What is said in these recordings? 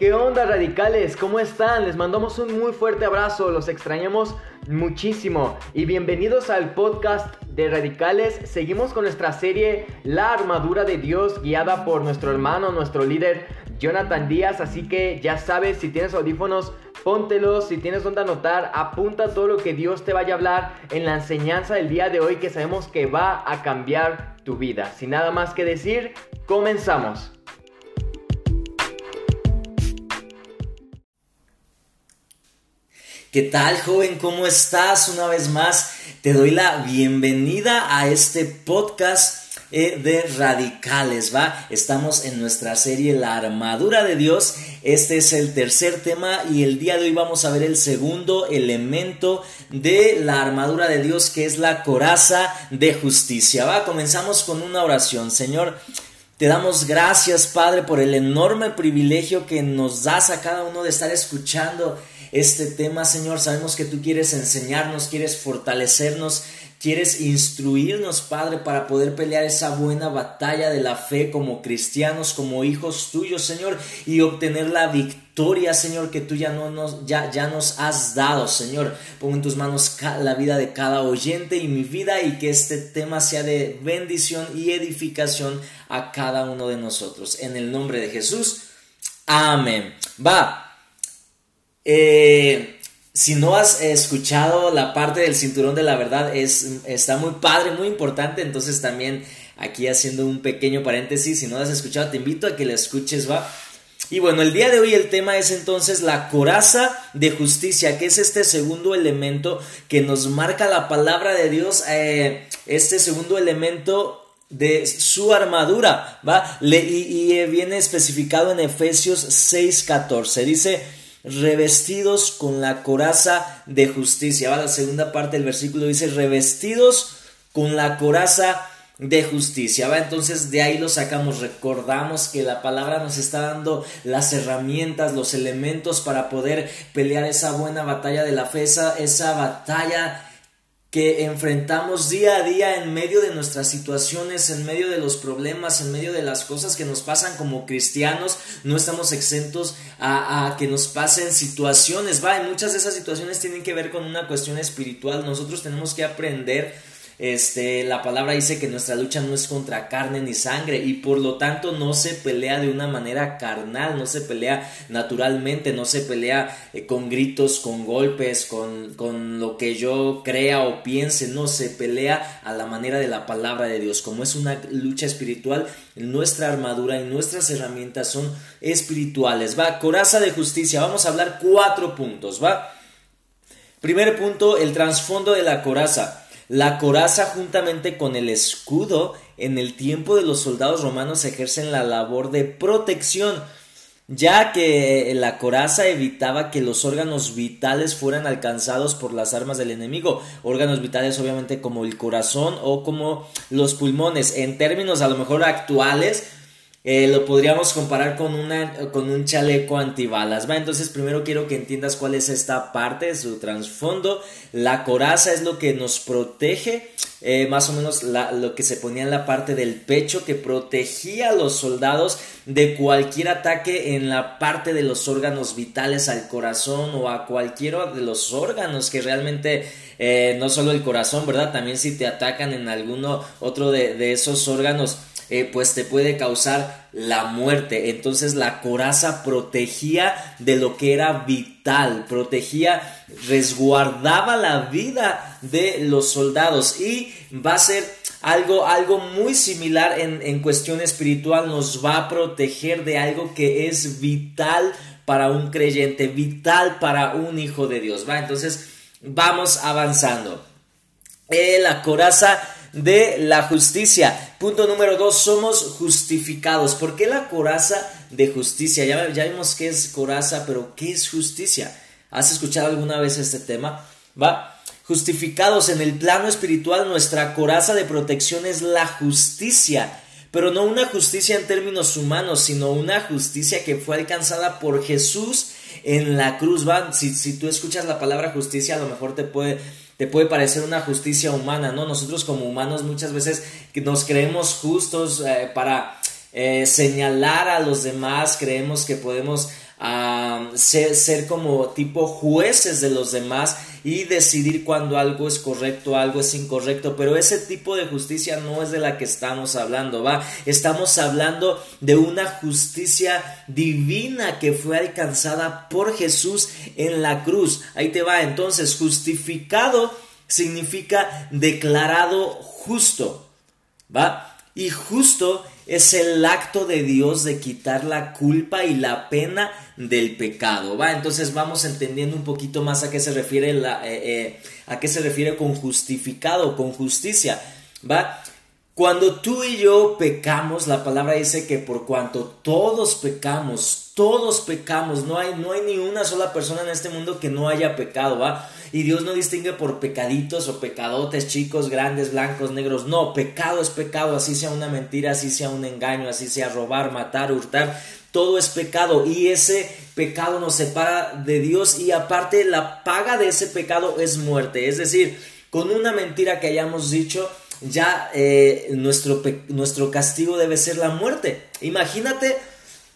¿Qué onda radicales? ¿Cómo están? Les mandamos un muy fuerte abrazo, los extrañamos muchísimo y bienvenidos al podcast de radicales. Seguimos con nuestra serie La armadura de Dios guiada por nuestro hermano, nuestro líder Jonathan Díaz, así que ya sabes, si tienes audífonos, póntelos, si tienes donde anotar, apunta todo lo que Dios te vaya a hablar en la enseñanza del día de hoy que sabemos que va a cambiar tu vida. Sin nada más que decir, comenzamos. ¿Qué tal, joven? ¿Cómo estás? Una vez más, te doy la bienvenida a este podcast eh, de radicales, ¿va? Estamos en nuestra serie La armadura de Dios. Este es el tercer tema y el día de hoy vamos a ver el segundo elemento de la armadura de Dios que es la coraza de justicia, ¿va? Comenzamos con una oración, Señor. Te damos gracias, Padre, por el enorme privilegio que nos das a cada uno de estar escuchando este tema, Señor. Sabemos que tú quieres enseñarnos, quieres fortalecernos, quieres instruirnos, Padre, para poder pelear esa buena batalla de la fe como cristianos, como hijos tuyos, Señor, y obtener la victoria, Señor, que tú ya, no nos, nos has dado, Señor. Pongo en tus manos la vida de cada oyente y mi vida y que este tema sea de bendición y edificación a cada uno de nosotros. En el nombre de Jesús. Amén. Va. Eh, si no has escuchado la parte del cinturón de la verdad, es, está muy padre, muy importante. Entonces también aquí haciendo un pequeño paréntesis, si no has escuchado, te invito a que la escuches, va. Y bueno, el día de hoy el tema es entonces la coraza de justicia, que es este segundo elemento que nos marca la palabra de Dios, eh, este segundo elemento de su armadura, ¿va? y, y, viene especificado en Efesios 6:14. Dice, revestidos con la coraza de justicia. La segunda parte del versículo dice, revestidos con la coraza de justicia. ¿va? Entonces de ahí lo sacamos, recordamos que la palabra nos está dando las herramientas, los elementos para poder pelear esa buena batalla de la fe, esa, esa batalla que enfrentamos día a día en medio de nuestras situaciones, en medio de los problemas, en medio de las cosas que nos pasan como cristianos, no estamos exentos a, que nos pasen situaciones, va, y muchas de esas situaciones tienen que ver con una cuestión espiritual, nosotros tenemos que aprender este, la palabra dice que nuestra lucha no es contra carne ni sangre y por lo tanto no se pelea de una manera carnal, no se pelea naturalmente, no se pelea eh, con gritos, con golpes, con, con lo que yo crea o piense, no se pelea a la manera de la palabra de Dios. Como es una lucha espiritual, nuestra armadura y nuestras herramientas son espirituales. Va, coraza de justicia, vamos a hablar cuatro puntos, va. Primer punto, el trasfondo de la coraza. La coraza juntamente con el escudo en el tiempo de los soldados romanos ejercen la labor de protección, ya que la coraza evitaba que los órganos vitales fueran alcanzados por las armas del enemigo. Órganos vitales obviamente como el corazón o como los pulmones. En términos a lo mejor actuales, eh, lo podríamos comparar con, una, con un chaleco antibalas. ¿va? Entonces primero quiero que entiendas cuál es esta parte, su trasfondo. La coraza es lo que nos protege, eh, más o menos lo que se ponía en la parte del pecho, que protegía a los soldados de cualquier ataque en la parte de los órganos vitales al corazón o a cualquiera de los órganos que realmente, eh, no solo el corazón, ¿verdad? También si te atacan en alguno otro de, de esos órganos eh, pues te puede causar la muerte. Entonces la coraza protegía de lo que era vital, protegía, resguardaba la vida de los soldados y va a ser algo, algo muy similar en, en cuestión espiritual, nos va a proteger de algo que es vital para un creyente, vital para un hijo de Dios. ¿va? Entonces vamos avanzando. Eh, la coraza de la justicia. Punto número dos, somos justificados. ¿Por qué la coraza de justicia? Ya, ya vimos qué es coraza, pero ¿qué es justicia? ¿Has escuchado alguna vez este tema? Va. Justificados en el plano espiritual, nuestra coraza de protección es la justicia pero no una justicia en términos humanos, sino una justicia que fue alcanzada por Jesús en la cruz. ¿va? Si, si tú escuchas la palabra justicia, a lo mejor te puede te puede parecer una justicia humana, ¿no? Nosotros como humanos muchas veces nos creemos justos eh, para eh, señalar a los demás, creemos que podemos ser, ser, como tipo jueces de los demás y decidir cuando algo es correcto, algo es incorrecto, pero ese tipo de justicia no es de la que estamos hablando, ¿va? Estamos hablando de una justicia divina que fue alcanzada por Jesús en la cruz. Ahí te va, entonces, justificado significa declarado justo, ¿va? Y justo es el acto de Dios de quitar la culpa y la pena del pecado, ¿va? Entonces vamos entendiendo un poquito más a qué se refiere la, eh, eh, a qué se refiere con justificado, con justicia, ¿va? Cuando tú y yo pecamos, la palabra dice que por cuanto todos pecamos, todos pecamos, no hay, no hay ni una sola persona en este mundo que no haya pecado, ¿va? Y Dios no distingue por pecaditos o pecadotes, chicos, grandes, blancos, negros. No, pecado es pecado, así sea una mentira, así sea un engaño, así sea robar, matar, hurtar. Todo es pecado y ese pecado nos separa de Dios y aparte la paga de ese pecado es muerte. Es decir, con una mentira que hayamos dicho, ya eh, nuestro, nuestro castigo debe ser la muerte. Imagínate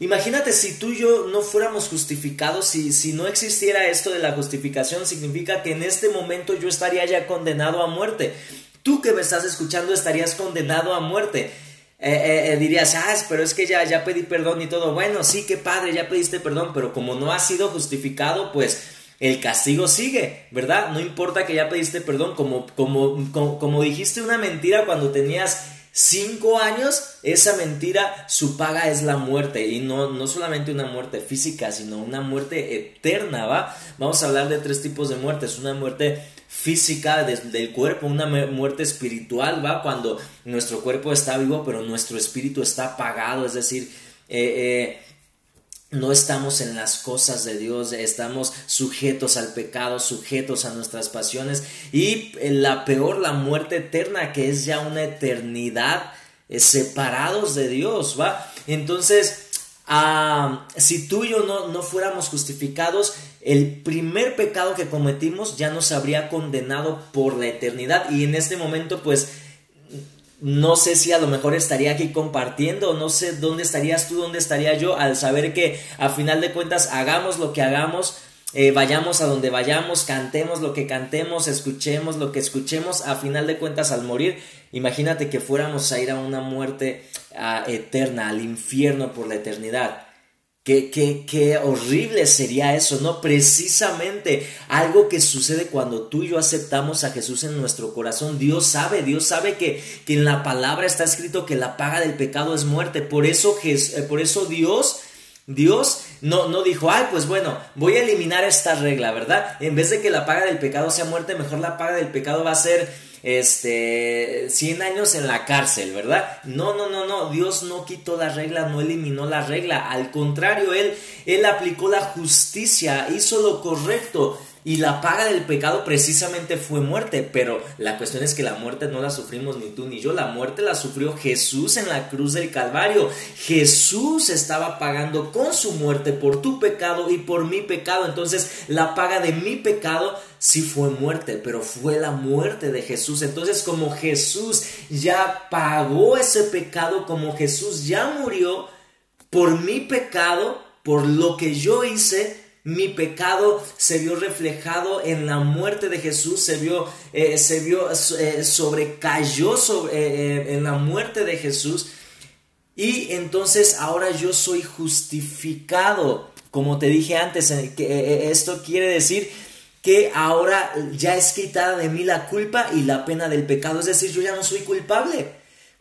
Imagínate si tú y yo no fuéramos justificados, si, si no existiera esto de la justificación, significa que en este momento yo estaría ya condenado a muerte. Tú que me estás escuchando estarías condenado a muerte. Eh, eh, eh, dirías, ah, pero es que ya, ya pedí perdón y todo. Bueno, sí, qué padre, ya pediste perdón, pero como no has sido justificado, pues el castigo sigue, ¿verdad? No importa que ya pediste perdón, como, como, como, dijiste una mentira cuando tenías cinco años, esa mentira, su paga es la muerte. Y no, no solamente una muerte física, sino una muerte eterna, ¿va? Vamos a hablar de tres tipos de muertes. Una muerte física del cuerpo, una muerte espiritual, ¿va? Cuando nuestro cuerpo está vivo, pero nuestro espíritu está apagado, es decir, eh, eh, no estamos en las cosas de Dios, estamos sujetos al pecado, sujetos a nuestras pasiones y la peor, la muerte eterna, que es ya una eternidad eh, separados de Dios, ¿va? Entonces, ah, si tú y yo no, no fuéramos justificados, el primer pecado que cometimos ya nos habría condenado por la eternidad y en este momento pues no sé si a lo mejor estaría aquí compartiendo, no sé dónde estarías tú, dónde estaría yo, al saber que a final de cuentas hagamos lo que hagamos, eh, vayamos a donde vayamos, cantemos lo que cantemos, escuchemos lo que escuchemos, a final de cuentas al morir, imagínate que fuéramos a ir a una muerte ah, eterna, al infierno por la eternidad. Qué, horrible sería eso, ¿no? Precisamente algo que sucede cuando tú y yo aceptamos a Jesús en nuestro corazón. Dios sabe, Dios sabe que, que en la palabra está escrito que la paga del pecado es muerte. Por eso, eh, por eso Dios, Dios no, no dijo, ay, pues bueno, voy a eliminar esta regla, ¿verdad? En vez de que la paga del pecado sea muerte, mejor la paga del pecado va a ser este, 100 años en la cárcel, ¿verdad? No, no, no, no, Dios no quitó la regla, no eliminó la regla, al contrario, Él, Él aplicó la justicia, hizo lo correcto. Y la paga del pecado precisamente fue muerte, pero la cuestión es que la muerte no la sufrimos ni tú ni yo, la muerte la sufrió Jesús en la cruz del Calvario. Jesús estaba pagando con su muerte por tu pecado y por mi pecado, entonces la paga de mi pecado sí fue muerte, pero fue la muerte de Jesús. Entonces como Jesús ya pagó ese pecado, como Jesús ya murió por mi pecado, por lo que yo hice, mi pecado se vio reflejado en la muerte de Jesús, se vio, eh, se vio, eh, sobrecayó sobre, eh, en la muerte de Jesús. Y entonces ahora yo soy justificado. Como te dije antes, esto quiere decir que ahora ya es quitada de mí la culpa y la pena del pecado. Es decir, yo ya no soy culpable.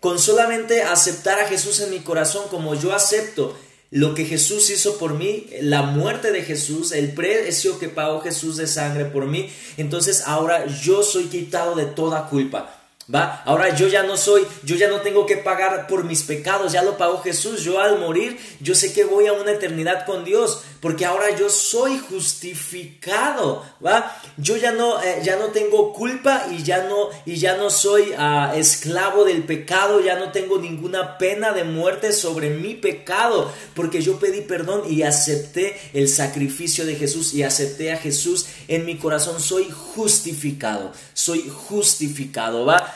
Con solamente aceptar a Jesús en mi corazón como yo acepto lo que Jesús hizo por mí, la muerte de Jesús, el precio que pagó Jesús de sangre por mí, entonces ahora yo soy quitado de toda culpa. ¿Va? Ahora yo ya no soy, yo ya no tengo que pagar por mis pecados, ya lo pagó Jesús. Yo al morir, yo sé que voy a una eternidad con Dios, porque ahora yo soy justificado, ¿va? Yo ya no, eh, ya no tengo culpa y ya no, y ya no soy ah, esclavo del pecado, ya no tengo ninguna pena de muerte sobre mi pecado, porque yo pedí perdón y acepté el sacrificio de Jesús y acepté a Jesús en mi corazón. Soy justificado, soy justificado, ¿va?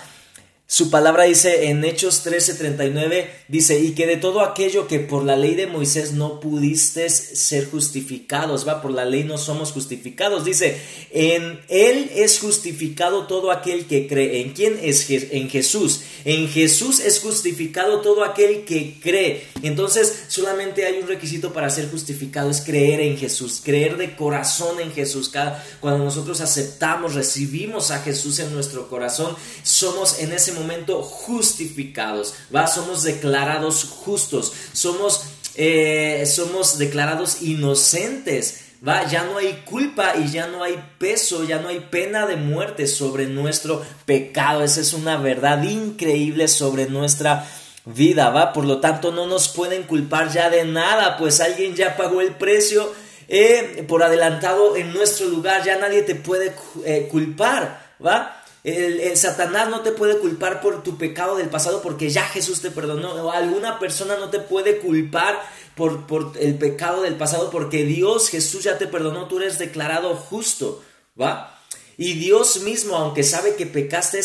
Su palabra dice en Hechos 13:39, dice, y que de todo aquello que por la ley de Moisés no pudiste ser justificados, va, por la ley no somos justificados. Dice, en Él es justificado todo aquel que cree. ¿En quién es? En Jesús. En Jesús es justificado todo aquel que cree. Entonces, solamente hay un requisito para ser justificado, es creer en Jesús, creer de corazón en Jesús. cuando nosotros aceptamos, recibimos a Jesús en nuestro corazón, somos en ese momento justificados, ¿va? Somos declarados justos, somos, eh, somos declarados inocentes. ¿Va? Ya no hay culpa y ya no hay peso, ya no hay pena de muerte sobre nuestro pecado. Esa es una verdad increíble sobre nuestra vida, ¿va? Por lo tanto, no nos pueden culpar ya de nada, pues alguien ya pagó el precio eh, por adelantado en nuestro lugar, ya nadie te puede eh, culpar, ¿va? El, Satanás no te puede culpar por tu pecado del pasado porque ya Jesús te perdonó. O alguna persona no te puede culpar por, por el pecado del pasado porque Dios, Jesús ya te perdonó. Tú eres declarado justo, ¿va? Y Dios mismo, aunque sabe que pecaste,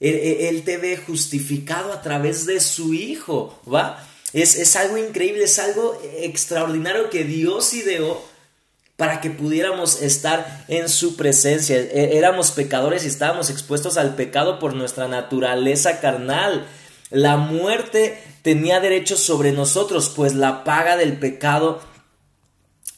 él, te ve justificado a través de su Hijo, ¿va? Es, es algo increíble, es algo extraordinario que Dios ideó para que pudiéramos estar en su presencia. E, éramos pecadores y estábamos expuestos al pecado por nuestra naturaleza carnal. La muerte tenía derecho sobre nosotros, pues la paga del pecado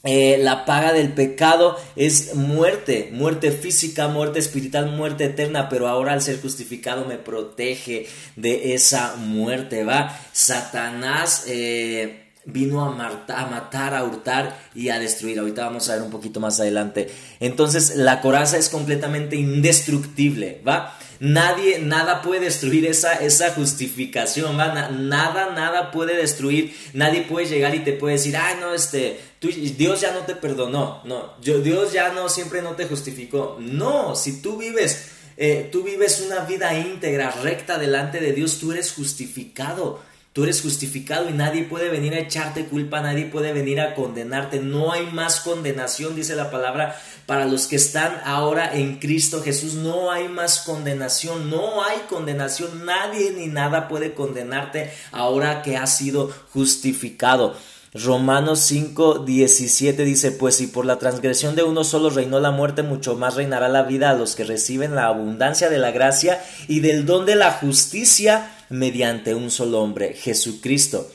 eh, la paga del pecado es muerte, muerte física, muerte espiritual, muerte eterna, pero ahora al ser justificado me protege de esa muerte, ¿va? Satanás eh, vino a, matar, a hurtar y a destruir. Ahorita vamos a ver un poquito más adelante. Entonces, la coraza es completamente indestructible, ¿va? Nadie, nada puede destruir esa, esa justificación, ¿va? Nada, nada puede destruir, nadie puede llegar y te puede decir, ah, no, este, Dios ya no te perdonó, no, Dios ya no, siempre no te justificó. No, si tú vives, eh, tú vives una vida íntegra, recta delante de Dios, tú eres justificado. Tú eres justificado y nadie puede venir a echarte culpa, nadie puede venir a condenarte. No hay más condenación, dice la palabra, para los que están ahora en Cristo Jesús. No hay más condenación, no hay condenación. Nadie ni nada puede condenarte ahora que has sido justificado. Romanos 5, 17 dice, pues si por la transgresión de uno solo reinó la muerte, mucho más reinará la vida a los que reciben la abundancia de la gracia y del don de la justicia mediante un solo hombre, Jesucristo.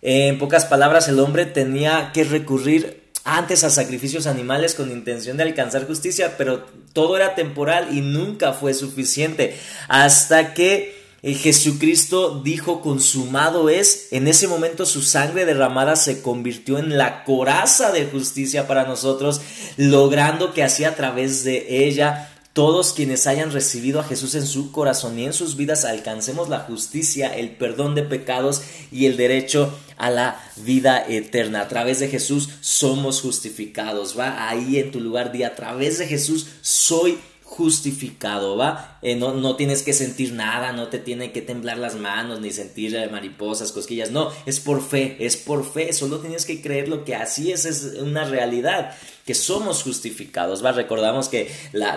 En pocas palabras, el hombre tenía que recurrir antes a sacrificios animales con intención de alcanzar justicia, pero todo era temporal y nunca fue suficiente. Hasta que eh, Jesucristo dijo consumado es, en ese momento su sangre derramada se convirtió en la coraza de justicia para nosotros, logrando que así a través de ella todos quienes hayan recibido a Jesús en su corazón y en sus vidas alcancemos la justicia, el perdón de pecados y el derecho a la vida eterna. A través de Jesús somos justificados, va ahí en tu lugar, di a través de Jesús soy justificado, ¿va? Eh, no, no, tienes que sentir nada, no te tienen que temblar las manos, ni sentir eh, mariposas, cosquillas, no, es por fe, es por fe, solo tienes que creer lo que así es, es una realidad, que somos justificados, ¿va? Recordamos que la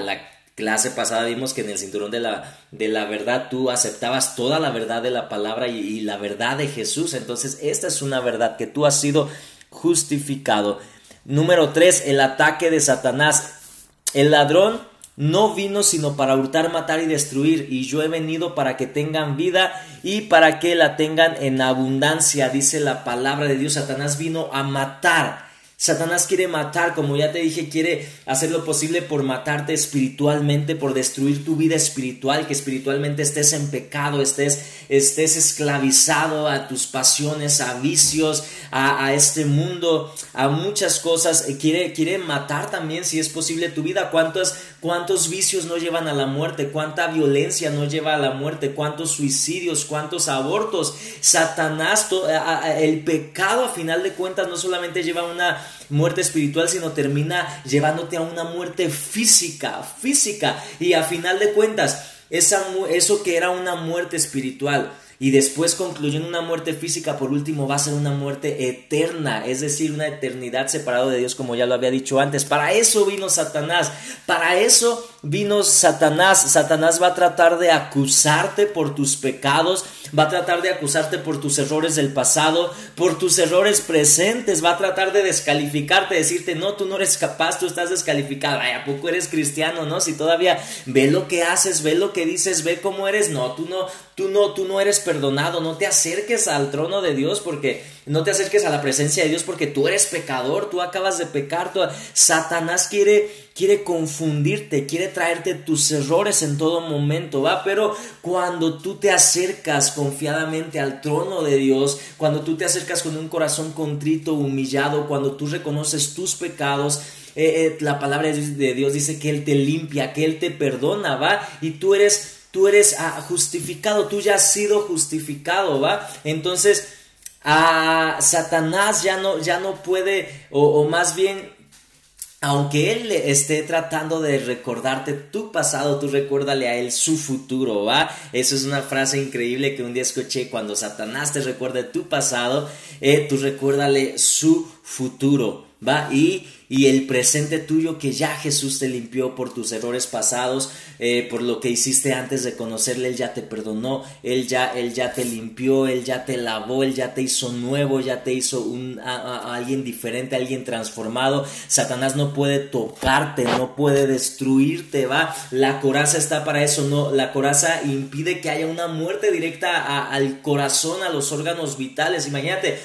clase pasada vimos que en el cinturón de la, de la verdad tú aceptabas toda la verdad de la palabra y, la verdad de Jesús. Entonces, esta es una verdad que tú has sido justificado. Número 3, el ataque de Satanás. El ladrón no vino sino para hurtar, matar y destruir, y yo he venido para que tengan vida y para que la tengan en abundancia, dice la palabra de Dios. Satanás vino a matar Satanás quiere matar, como ya te dije, quiere hacer lo posible por matarte espiritualmente, por destruir tu vida espiritual, que espiritualmente estés en pecado, estés, estés esclavizado a tus pasiones, a vicios, a, este mundo, a muchas cosas. Eh, quiere, quiere matar también, si es posible, tu vida. ¿Cuántos, ¿Cuántos vicios no llevan a la muerte? ¿Cuánta violencia no lleva a la muerte? ¿Cuántos suicidios? ¿Cuántos abortos? Satanás, el pecado a final de cuentas no solamente lleva una muerte espiritual, sino termina llevándote a una muerte física, física. Y a final de cuentas, esa, eso que era una muerte espiritual, y después concluyendo una muerte física, por último va a ser una muerte eterna, es decir, una eternidad separado de Dios como ya lo había dicho antes. Para eso vino Satanás, para eso vino Satanás. Satanás va a tratar de acusarte por tus pecados, va a tratar de acusarte por tus errores del pasado, por tus errores presentes, va a tratar de descalificarte, decirte, no, tú no eres capaz, tú estás descalificado, ay, ¿a poco eres cristiano, no? Si todavía ve lo que haces, ve lo que dices, ve cómo eres, no, tú no, tú no, tú no eres perdonado, no te acerques al trono de Dios porque no te acerques a la presencia de Dios porque tú eres pecador, tú acabas de pecar, Satanás quiere quiere confundirte, quiere traerte tus errores en todo momento, ¿va? Pero cuando tú te acercas confiadamente al trono de Dios, cuando tú te acercas con un corazón contrito, humillado, cuando tú reconoces tus pecados, eh, eh, la palabra de Dios dice que Él te limpia, que Él te perdona, ¿va? Y tú eres tú eres ah, justificado, tú ya has sido justificado, ¿va? Entonces, a Satanás ya no, ya no puede, o, más bien, aunque él esté tratando de recordarte tu pasado, tú recuérdale a él su futuro, ¿va? Eso es una frase increíble que un día escuché cuando Satanás te recuerde tu pasado, eh, tú recuérdale su futuro, ¿va? Y y el presente tuyo que ya Jesús te limpió por tus errores pasados, eh, por lo que hiciste antes de conocerle, Él ya te perdonó, Él ya, Él ya te limpió, Él ya te lavó, Él ya te hizo nuevo, ya te hizo un, alguien diferente, alguien transformado. Satanás no puede tocarte, no puede destruirte, va. La coraza está para eso, no. La coraza impide que haya una muerte directa al corazón, a los órganos vitales. Imagínate,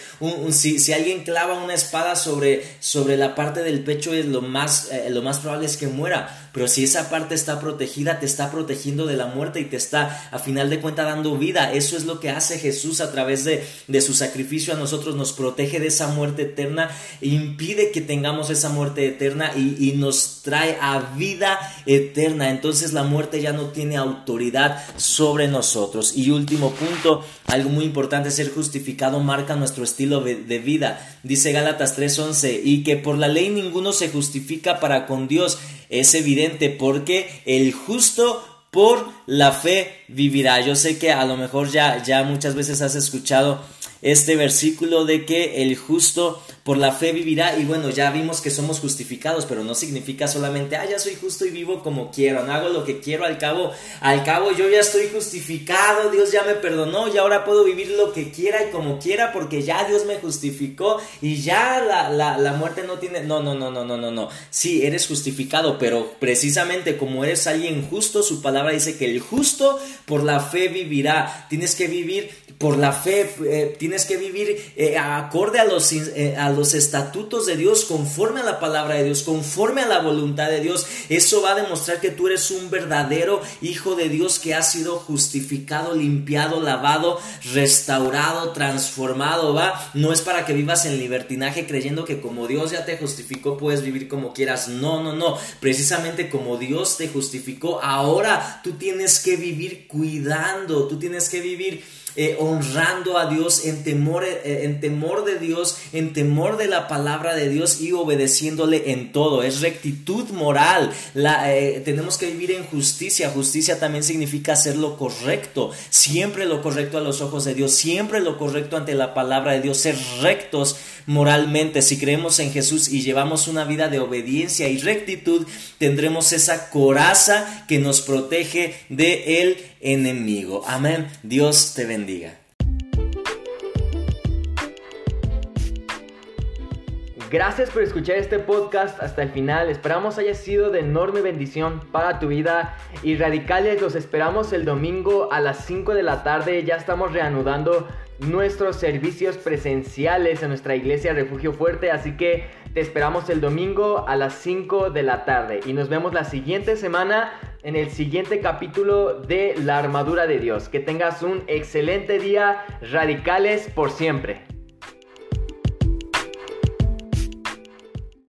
si, si, alguien clava una espada sobre, sobre la parte del el pecho es lo más, eh, lo más probable es que muera. Pero si esa parte está protegida, te está protegiendo de la muerte y te está a final de cuentas dando vida. Eso es lo que hace Jesús a través de, de su sacrificio a nosotros. Nos protege de esa muerte eterna, impide que tengamos esa muerte eterna y, y nos trae a vida eterna. Entonces la muerte ya no tiene autoridad sobre nosotros. Y último punto, algo muy importante, ser justificado marca nuestro estilo de vida. Dice Gálatas 3:11, y que por la ley ninguno se justifica para con Dios es evidente porque el justo por la fe vivirá. Yo sé que a lo mejor ya, ya muchas veces has escuchado este versículo de que el justo por la fe vivirá y bueno, ya vimos que somos justificados, pero no significa solamente, ah, ya soy justo y vivo como quiero, no hago lo que quiero, al cabo, al cabo yo ya estoy justificado, Dios ya me perdonó y ahora puedo vivir lo que quiera y como quiera porque ya Dios me justificó y ya la, la, la muerte no tiene, no, no, no, no, no, no, no, sí, eres justificado, pero precisamente como eres alguien justo, su palabra dice que el justo por la fe vivirá, tienes que vivir por la fe, eh, tienes que vivir eh, acorde a los, eh, a los estatutos de Dios, conforme a la palabra de Dios, conforme a la voluntad de Dios. Eso va a demostrar que tú eres un verdadero hijo de Dios que ha sido justificado, limpiado, lavado, restaurado, transformado, ¿va? No es para que vivas en libertinaje creyendo que como Dios ya te justificó puedes vivir como quieras. No, no, no. Precisamente como Dios te justificó, ahora tú tienes que vivir cuidando, tú tienes que vivir eh, honrando a Dios en temor, eh, en temor de Dios, en temor de la palabra de Dios y obedeciéndole en todo. Es rectitud moral. Eh, tenemos que vivir en justicia. Justicia también significa hacer lo correcto, siempre lo correcto a los ojos de Dios, siempre lo correcto ante la palabra de Dios, ser rectos moralmente. Si creemos en Jesús y llevamos una vida de obediencia y rectitud, tendremos esa coraza que nos protege de el enemigo. Amén. Dios te Gracias por escuchar este podcast hasta el final. Esperamos haya sido de enorme bendición para tu vida. Y radicales, los esperamos el domingo a las 5 de la tarde. Ya estamos reanudando nuestros servicios presenciales en nuestra iglesia Refugio Fuerte. Así que te esperamos el domingo a las 5 de la tarde. Y nos vemos la siguiente semana en el siguiente capítulo de La Armadura de Dios. Que tengas un excelente día, radicales por siempre.